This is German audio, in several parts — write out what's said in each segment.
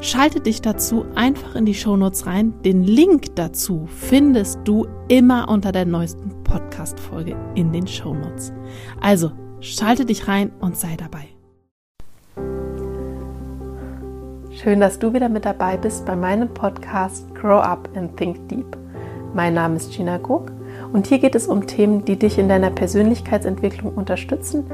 Schalte dich dazu einfach in die Shownotes rein. Den Link dazu findest du immer unter der neuesten Podcast-Folge in den Shownotes. Also schalte dich rein und sei dabei. Schön, dass du wieder mit dabei bist bei meinem Podcast Grow Up and Think Deep. Mein Name ist Gina Gog und hier geht es um Themen, die dich in deiner Persönlichkeitsentwicklung unterstützen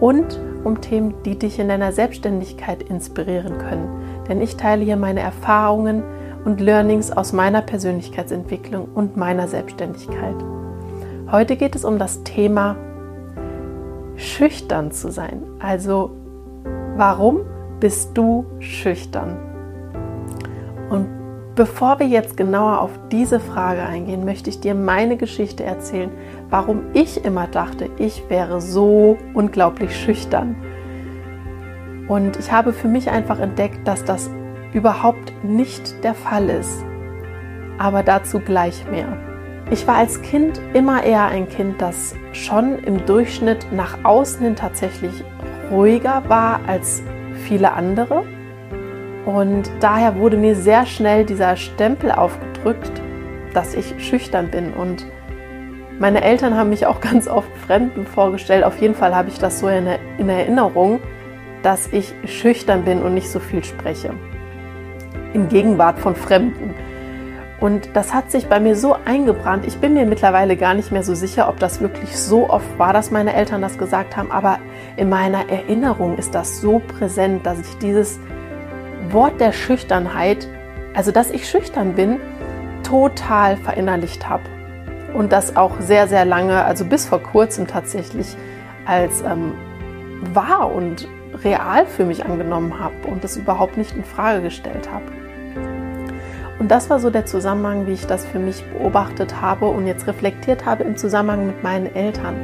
und um Themen, die dich in deiner Selbstständigkeit inspirieren können. Denn ich teile hier meine Erfahrungen und Learnings aus meiner Persönlichkeitsentwicklung und meiner Selbstständigkeit. Heute geht es um das Thema schüchtern zu sein. Also warum bist du schüchtern? Und bevor wir jetzt genauer auf diese Frage eingehen, möchte ich dir meine Geschichte erzählen, warum ich immer dachte, ich wäre so unglaublich schüchtern. Und ich habe für mich einfach entdeckt, dass das überhaupt nicht der Fall ist. Aber dazu gleich mehr. Ich war als Kind immer eher ein Kind, das schon im Durchschnitt nach außen hin tatsächlich ruhiger war als viele andere. Und daher wurde mir sehr schnell dieser Stempel aufgedrückt, dass ich schüchtern bin. Und meine Eltern haben mich auch ganz oft Fremden vorgestellt. Auf jeden Fall habe ich das so in, in Erinnerung, dass ich schüchtern bin und nicht so viel spreche. In Gegenwart von Fremden. Und das hat sich bei mir so eingebrannt. Ich bin mir mittlerweile gar nicht mehr so sicher, ob das wirklich so oft war, dass meine Eltern das gesagt haben. Aber in meiner Erinnerung ist das so präsent, dass ich dieses Wort der Schüchternheit, also dass ich schüchtern bin, total verinnerlicht habe. Und das auch sehr, sehr lange, also bis vor kurzem tatsächlich als ähm, wahr und real für mich angenommen habe und das überhaupt nicht in Frage gestellt habe. Und das war so der Zusammenhang, wie ich das für mich beobachtet habe und jetzt reflektiert habe im Zusammenhang mit meinen Eltern.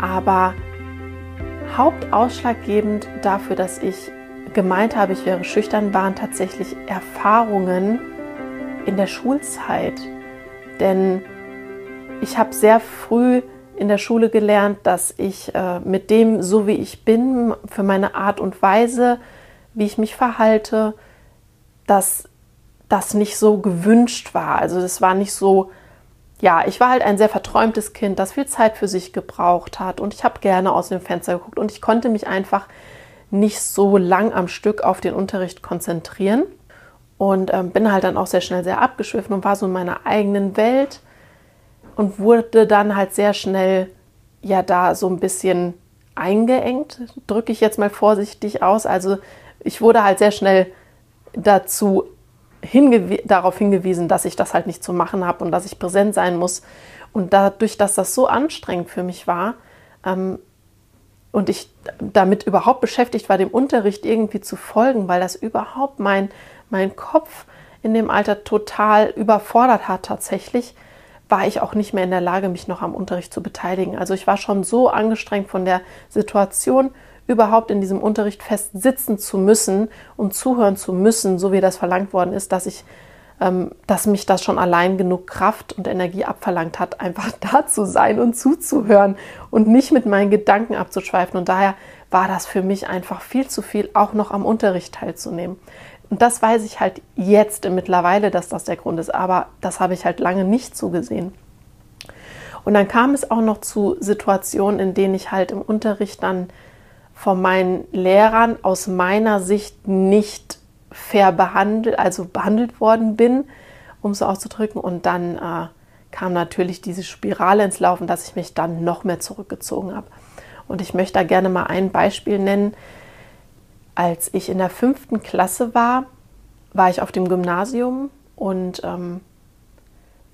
Aber hauptausschlaggebend dafür, dass ich gemeint habe, ich wäre schüchtern, waren tatsächlich Erfahrungen in der Schulzeit. Denn ich habe sehr früh in der Schule gelernt, dass ich äh, mit dem, so wie ich bin, für meine Art und Weise, wie ich mich verhalte, dass das nicht so gewünscht war. Also das war nicht so, ja, ich war halt ein sehr verträumtes Kind, das viel Zeit für sich gebraucht hat und ich habe gerne aus dem Fenster geguckt und ich konnte mich einfach nicht so lang am Stück auf den Unterricht konzentrieren und ähm, bin halt dann auch sehr schnell sehr abgeschwiffen und war so in meiner eigenen Welt und wurde dann halt sehr schnell ja da so ein bisschen eingeengt, drücke ich jetzt mal vorsichtig aus. Also ich wurde halt sehr schnell dazu hingew darauf hingewiesen, dass ich das halt nicht zu machen habe und dass ich präsent sein muss. Und dadurch, dass das so anstrengend für mich war ähm, und ich damit überhaupt beschäftigt war, dem Unterricht irgendwie zu folgen, weil das überhaupt mein, mein Kopf in dem Alter total überfordert hat tatsächlich, war ich auch nicht mehr in der Lage, mich noch am Unterricht zu beteiligen. Also ich war schon so angestrengt von der Situation, überhaupt in diesem Unterricht fest sitzen zu müssen und zuhören zu müssen, so wie das verlangt worden ist, dass ich, ähm, dass mich das schon allein genug Kraft und Energie abverlangt hat, einfach da zu sein und zuzuhören und nicht mit meinen Gedanken abzuschweifen. Und daher war das für mich einfach viel zu viel, auch noch am Unterricht teilzunehmen. Und das weiß ich halt jetzt mittlerweile, dass das der Grund ist, aber das habe ich halt lange nicht zugesehen. Und dann kam es auch noch zu Situationen, in denen ich halt im Unterricht dann von meinen Lehrern aus meiner Sicht nicht fair behandelt, also behandelt worden bin, um es so auszudrücken. Und dann äh, kam natürlich diese Spirale ins Laufen, dass ich mich dann noch mehr zurückgezogen habe. Und ich möchte da gerne mal ein Beispiel nennen, als ich in der fünften Klasse war, war ich auf dem Gymnasium und ähm,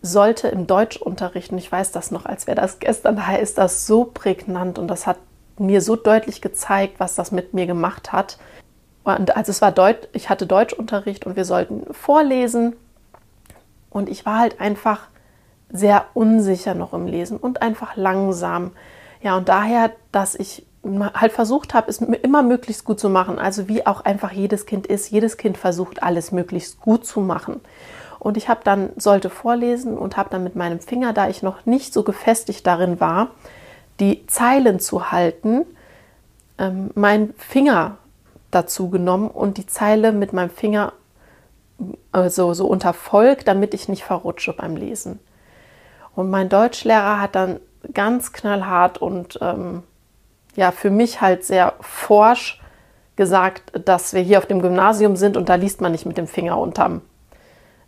sollte im Deutschunterricht, und ich weiß das noch, als wäre das gestern, daher ist das so prägnant und das hat mir so deutlich gezeigt, was das mit mir gemacht hat. Und also es war Deut ich hatte Deutschunterricht und wir sollten vorlesen und ich war halt einfach sehr unsicher noch im Lesen und einfach langsam. Ja, und daher, dass ich halt versucht habe, es immer möglichst gut zu machen. Also wie auch einfach jedes Kind ist. Jedes Kind versucht, alles möglichst gut zu machen. Und ich habe dann, sollte vorlesen und habe dann mit meinem Finger, da ich noch nicht so gefestigt darin war, die Zeilen zu halten, ähm, meinen Finger dazu genommen und die Zeile mit meinem Finger also so unter Volk, damit ich nicht verrutsche beim Lesen. Und mein Deutschlehrer hat dann ganz knallhart und ähm, ja, für mich halt sehr forsch gesagt, dass wir hier auf dem Gymnasium sind und da liest man nicht mit dem Finger unterm,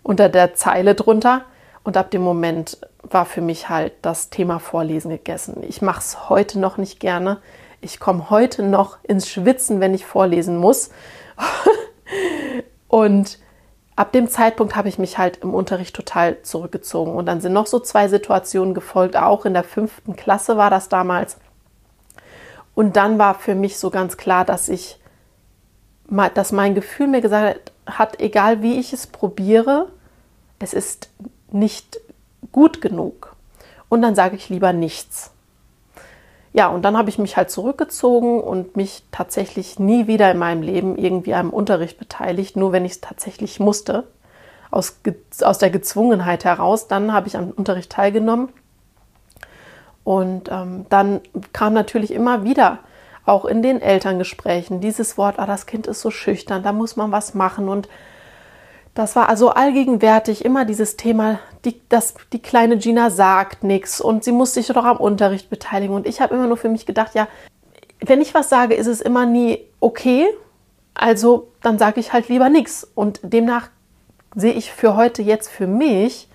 unter der Zeile drunter. Und ab dem Moment war für mich halt das Thema Vorlesen gegessen. Ich mache es heute noch nicht gerne. Ich komme heute noch ins Schwitzen, wenn ich vorlesen muss. und ab dem Zeitpunkt habe ich mich halt im Unterricht total zurückgezogen. Und dann sind noch so zwei Situationen gefolgt. Auch in der fünften Klasse war das damals. Und dann war für mich so ganz klar, dass ich, dass mein Gefühl mir gesagt hat, egal wie ich es probiere, es ist nicht gut genug. Und dann sage ich lieber nichts. Ja, und dann habe ich mich halt zurückgezogen und mich tatsächlich nie wieder in meinem Leben irgendwie am Unterricht beteiligt, nur wenn ich es tatsächlich musste. Aus, aus der Gezwungenheit heraus. Dann habe ich am Unterricht teilgenommen und ähm, dann kam natürlich immer wieder auch in den Elterngesprächen dieses Wort, ah, das Kind ist so schüchtern, da muss man was machen. Und das war also allgegenwärtig immer dieses Thema, die, das, die kleine Gina sagt nichts und sie muss sich doch am Unterricht beteiligen. Und ich habe immer nur für mich gedacht, ja, wenn ich was sage, ist es immer nie okay. Also dann sage ich halt lieber nichts. Und demnach sehe ich für heute jetzt für mich,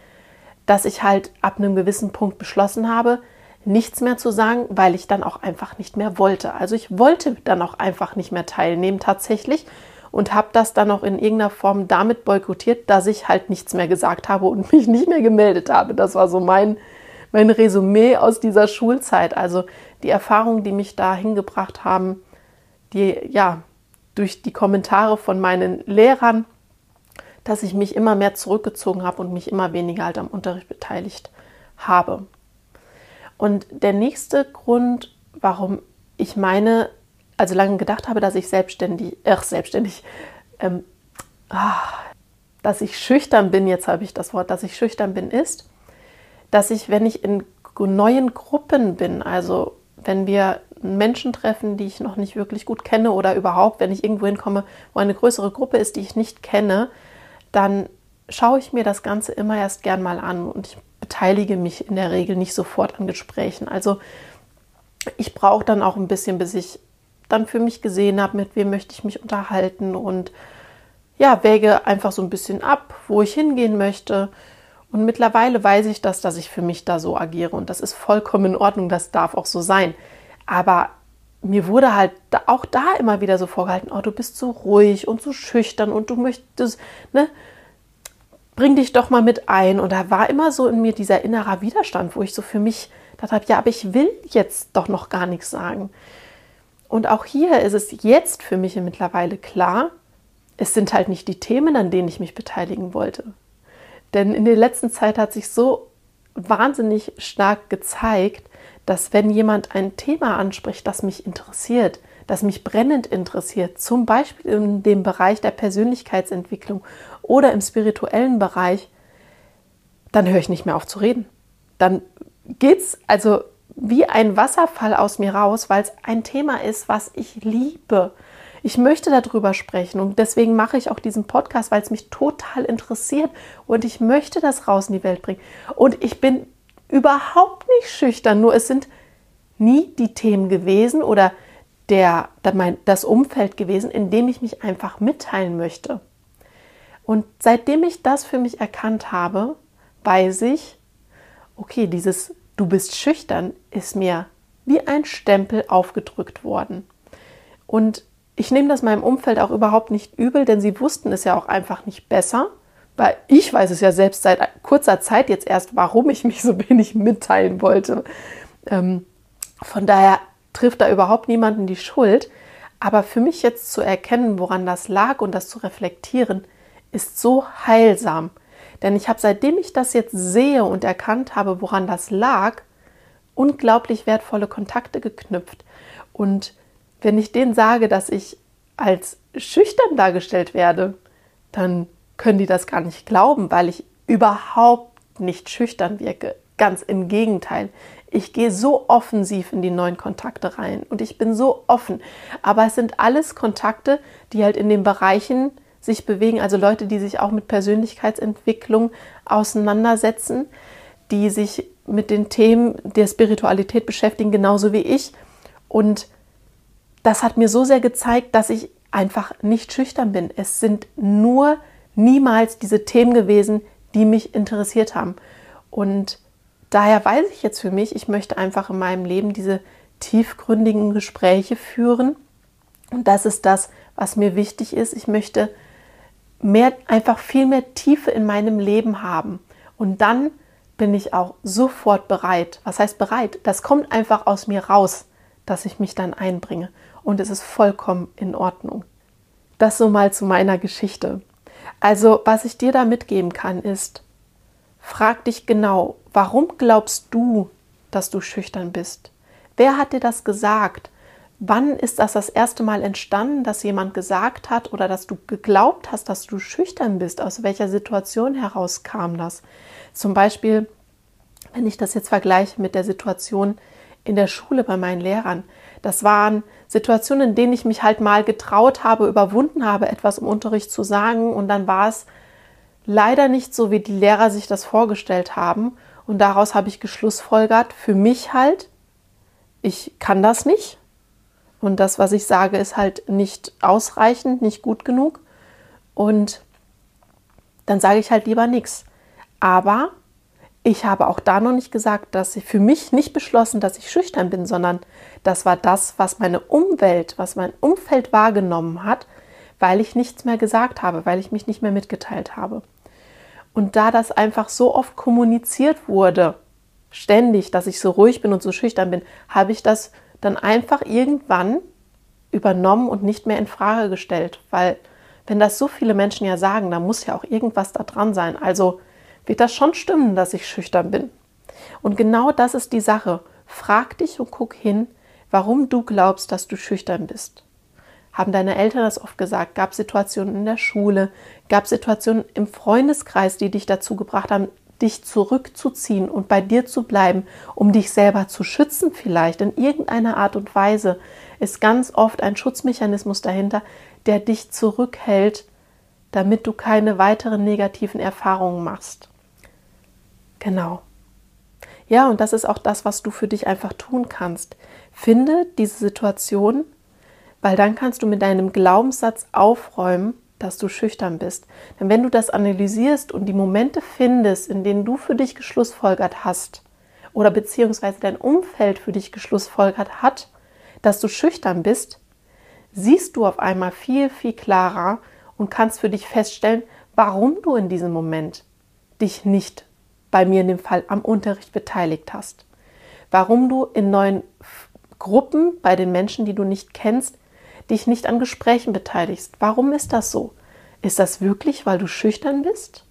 dass ich halt ab einem gewissen Punkt beschlossen habe, nichts mehr zu sagen, weil ich dann auch einfach nicht mehr wollte. Also ich wollte dann auch einfach nicht mehr teilnehmen tatsächlich und habe das dann auch in irgendeiner Form damit boykottiert, dass ich halt nichts mehr gesagt habe und mich nicht mehr gemeldet habe. Das war so mein, mein Resümee aus dieser Schulzeit. Also die Erfahrungen, die mich da hingebracht haben, die ja durch die Kommentare von meinen Lehrern, dass ich mich immer mehr zurückgezogen habe und mich immer weniger halt am Unterricht beteiligt habe. Und der nächste Grund, warum ich meine, also lange gedacht habe, dass ich selbstständig, ach, selbstständig, ähm, ach, dass ich schüchtern bin, jetzt habe ich das Wort, dass ich schüchtern bin, ist, dass ich, wenn ich in neuen Gruppen bin, also wenn wir Menschen treffen, die ich noch nicht wirklich gut kenne oder überhaupt, wenn ich irgendwo hinkomme, wo eine größere Gruppe ist, die ich nicht kenne, dann schaue ich mir das Ganze immer erst gern mal an. Und ich beteilige mich in der Regel nicht sofort an Gesprächen. Also ich brauche dann auch ein bisschen, bis ich dann für mich gesehen habe, mit wem möchte ich mich unterhalten und ja, wäge einfach so ein bisschen ab, wo ich hingehen möchte. Und mittlerweile weiß ich das, dass ich für mich da so agiere und das ist vollkommen in Ordnung, das darf auch so sein. Aber mir wurde halt auch da immer wieder so vorgehalten, oh, du bist so ruhig und so schüchtern und du möchtest, ne, bring dich doch mal mit ein. Und da war immer so in mir dieser innerer Widerstand, wo ich so für mich dachte, ja, aber ich will jetzt doch noch gar nichts sagen. Und auch hier ist es jetzt für mich mittlerweile klar, es sind halt nicht die Themen, an denen ich mich beteiligen wollte. Denn in der letzten Zeit hat sich so wahnsinnig stark gezeigt, dass wenn jemand ein Thema anspricht, das mich interessiert, das mich brennend interessiert, zum Beispiel in dem Bereich der Persönlichkeitsentwicklung oder im spirituellen Bereich, dann höre ich nicht mehr auf zu reden. Dann geht es also wie ein Wasserfall aus mir raus, weil es ein Thema ist, was ich liebe. Ich möchte darüber sprechen und deswegen mache ich auch diesen Podcast, weil es mich total interessiert und ich möchte das raus in die Welt bringen. Und ich bin überhaupt nicht schüchtern, nur es sind nie die Themen gewesen oder der, das Umfeld gewesen, in dem ich mich einfach mitteilen möchte. Und seitdem ich das für mich erkannt habe, weiß ich, okay, dieses Du bist schüchtern ist mir wie ein Stempel aufgedrückt worden. Und ich nehme das meinem Umfeld auch überhaupt nicht übel, denn sie wussten es ja auch einfach nicht besser, weil ich weiß es ja selbst seit kurzer Zeit jetzt erst, warum ich mich so wenig mitteilen wollte. Ähm, von daher trifft da überhaupt niemanden die Schuld. Aber für mich jetzt zu erkennen, woran das lag und das zu reflektieren, ist so heilsam. Denn ich habe, seitdem ich das jetzt sehe und erkannt habe, woran das lag, unglaublich wertvolle Kontakte geknüpft. Und wenn ich denen sage, dass ich als schüchtern dargestellt werde, dann können die das gar nicht glauben, weil ich überhaupt nicht schüchtern wirke. Ganz im Gegenteil. Ich gehe so offensiv in die neuen Kontakte rein und ich bin so offen. Aber es sind alles Kontakte, die halt in den Bereichen sich bewegen, also Leute, die sich auch mit Persönlichkeitsentwicklung auseinandersetzen, die sich mit den Themen der Spiritualität beschäftigen, genauso wie ich. Und das hat mir so sehr gezeigt, dass ich einfach nicht schüchtern bin. Es sind nur niemals diese Themen gewesen, die mich interessiert haben. Und daher weiß ich jetzt für mich, ich möchte einfach in meinem Leben diese tiefgründigen Gespräche führen. Und das ist das, was mir wichtig ist. Ich möchte mehr, einfach viel mehr Tiefe in meinem Leben haben. Und dann bin ich auch sofort bereit. Was heißt bereit? Das kommt einfach aus mir raus, dass ich mich dann einbringe. Und es ist vollkommen in Ordnung. Das so mal zu meiner Geschichte. Also, was ich dir da mitgeben kann, ist, frag dich genau, warum glaubst du, dass du schüchtern bist? Wer hat dir das gesagt? Wann ist das das erste Mal entstanden, dass jemand gesagt hat oder dass du geglaubt hast, dass du schüchtern bist? Aus welcher Situation heraus kam das? Zum Beispiel, wenn ich das jetzt vergleiche mit der Situation in der Schule bei meinen Lehrern. Das waren Situationen, in denen ich mich halt mal getraut habe, überwunden habe, etwas im Unterricht zu sagen und dann war es leider nicht so, wie die Lehrer sich das vorgestellt haben und daraus habe ich geschlussfolgert, für mich halt, ich kann das nicht und das, was ich sage, ist halt nicht ausreichend, nicht gut genug. Und dann sage ich halt lieber nichts. Aber ich habe auch da noch nicht gesagt, dass ich für mich nicht beschlossen, dass ich schüchtern bin, sondern das war das, was meine Umwelt, was mein Umfeld wahrgenommen hat, weil ich nichts mehr gesagt habe, weil ich mich nicht mehr mitgeteilt habe. Und da das einfach so oft kommuniziert wurde, ständig, dass ich so ruhig bin und so schüchtern bin, habe ich das dann einfach irgendwann übernommen und nicht mehr in Frage gestellt, weil wenn das so viele Menschen ja sagen, dann muss ja auch irgendwas da dran sein. Also wird das schon stimmen, dass ich schüchtern bin. Und genau das ist die Sache. Frag dich und guck hin, warum du glaubst, dass du schüchtern bist. Haben deine Eltern das oft gesagt? Gab es Situationen in der Schule? Gab es Situationen im Freundeskreis, die dich dazu gebracht haben, dich zurückzuziehen und bei dir zu bleiben, um dich selber zu schützen vielleicht in irgendeiner Art und Weise, ist ganz oft ein Schutzmechanismus dahinter, der dich zurückhält, damit du keine weiteren negativen Erfahrungen machst. Genau. Ja, und das ist auch das, was du für dich einfach tun kannst. Finde diese Situation, weil dann kannst du mit deinem Glaubenssatz aufräumen, dass du schüchtern bist. Denn wenn du das analysierst und die Momente findest, in denen du für dich geschlussfolgert hast oder beziehungsweise dein Umfeld für dich geschlussfolgert hat, dass du schüchtern bist, siehst du auf einmal viel, viel klarer und kannst für dich feststellen, warum du in diesem Moment dich nicht bei mir in dem Fall am Unterricht beteiligt hast. Warum du in neuen Gruppen bei den Menschen, die du nicht kennst, dich nicht an Gesprächen beteiligst. Warum ist das so? Ist das wirklich, weil du schüchtern bist?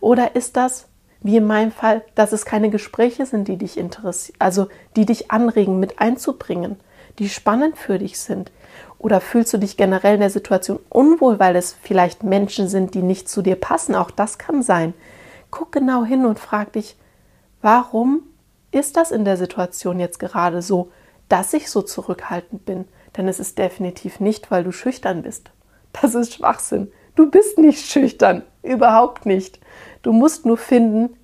Oder ist das, wie in meinem Fall, dass es keine Gespräche sind, die dich interessieren, also die dich anregen, mit einzubringen, die spannend für dich sind? Oder fühlst du dich generell in der Situation unwohl, weil es vielleicht Menschen sind, die nicht zu dir passen? Auch das kann sein. Guck genau hin und frag dich, warum ist das in der Situation jetzt gerade so, dass ich so zurückhaltend bin? Denn es ist definitiv nicht, weil du schüchtern bist. Das ist Schwachsinn. Du bist nicht schüchtern, überhaupt nicht. Du musst nur finden,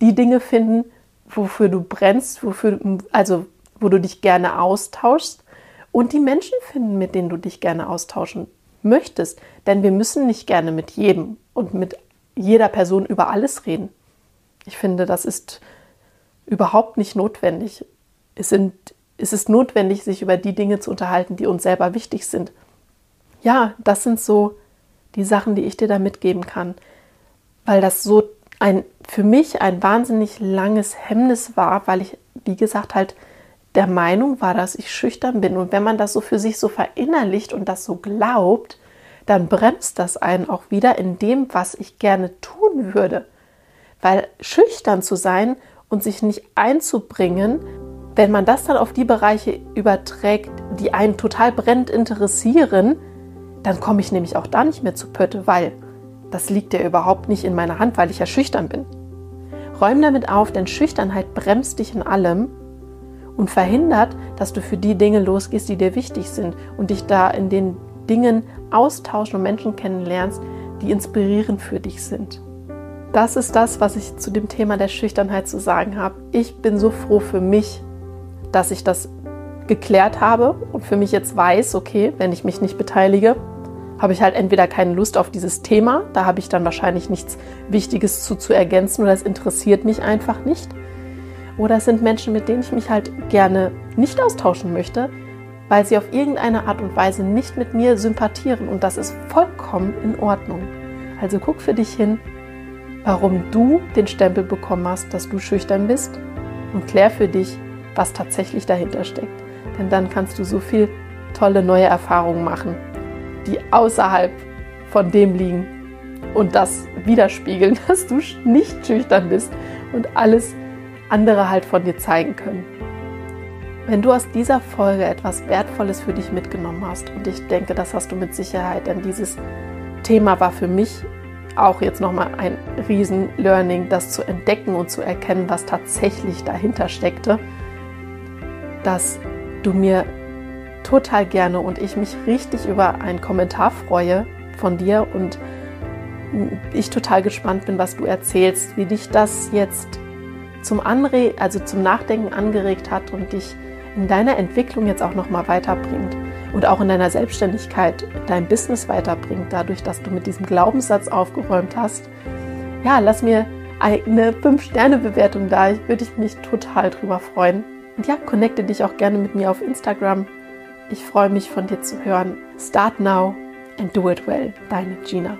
die Dinge finden, wofür du brennst, wofür, also wo du dich gerne austauschst und die Menschen finden, mit denen du dich gerne austauschen möchtest. Denn wir müssen nicht gerne mit jedem und mit jeder Person über alles reden. Ich finde, das ist überhaupt nicht notwendig. Es sind ist es notwendig, sich über die Dinge zu unterhalten, die uns selber wichtig sind. Ja, das sind so die Sachen, die ich dir da mitgeben kann, weil das so ein für mich ein wahnsinnig langes Hemmnis war, weil ich, wie gesagt, halt der Meinung war, dass ich schüchtern bin. Und wenn man das so für sich so verinnerlicht und das so glaubt, dann bremst das einen auch wieder in dem, was ich gerne tun würde. Weil schüchtern zu sein und sich nicht einzubringen, wenn man das dann auf die Bereiche überträgt, die einen total brennend interessieren, dann komme ich nämlich auch da nicht mehr zu Pötte, weil das liegt ja überhaupt nicht in meiner Hand, weil ich ja schüchtern bin. Räum damit auf, denn Schüchternheit bremst dich in allem und verhindert, dass du für die Dinge losgehst, die dir wichtig sind und dich da in den Dingen austauschen und Menschen kennenlernst, die inspirierend für dich sind. Das ist das, was ich zu dem Thema der Schüchternheit zu sagen habe. Ich bin so froh für mich, dass ich das geklärt habe und für mich jetzt weiß, okay, wenn ich mich nicht beteilige, habe ich halt entweder keine Lust auf dieses Thema, da habe ich dann wahrscheinlich nichts Wichtiges zu, zu ergänzen oder es interessiert mich einfach nicht. Oder es sind Menschen, mit denen ich mich halt gerne nicht austauschen möchte, weil sie auf irgendeine Art und Weise nicht mit mir sympathieren und das ist vollkommen in Ordnung. Also guck für dich hin, warum du den Stempel bekommen hast, dass du schüchtern bist und klär für dich, was tatsächlich dahinter steckt. Denn dann kannst du so viel tolle neue Erfahrungen machen, die außerhalb von dem liegen und das widerspiegeln, dass du nicht schüchtern bist und alles andere halt von dir zeigen können. Wenn du aus dieser Folge etwas Wertvolles für dich mitgenommen hast und ich denke, das hast du mit Sicherheit, denn dieses Thema war für mich auch jetzt nochmal ein Riesen-Learning, das zu entdecken und zu erkennen, was tatsächlich dahinter steckte, dass du mir total gerne und ich mich richtig über einen Kommentar freue von dir und ich total gespannt bin, was du erzählst, wie dich das jetzt zum Anre also zum Nachdenken angeregt hat und dich in deiner Entwicklung jetzt auch noch mal weiterbringt und auch in deiner Selbstständigkeit dein Business weiterbringt, dadurch, dass du mit diesem Glaubenssatz aufgeräumt hast. Ja, lass mir eine 5-Sterne-Bewertung da. Ich würde mich total drüber freuen. Und ja, connecte dich auch gerne mit mir auf Instagram. Ich freue mich von dir zu hören. Start now and do it well. Deine Gina.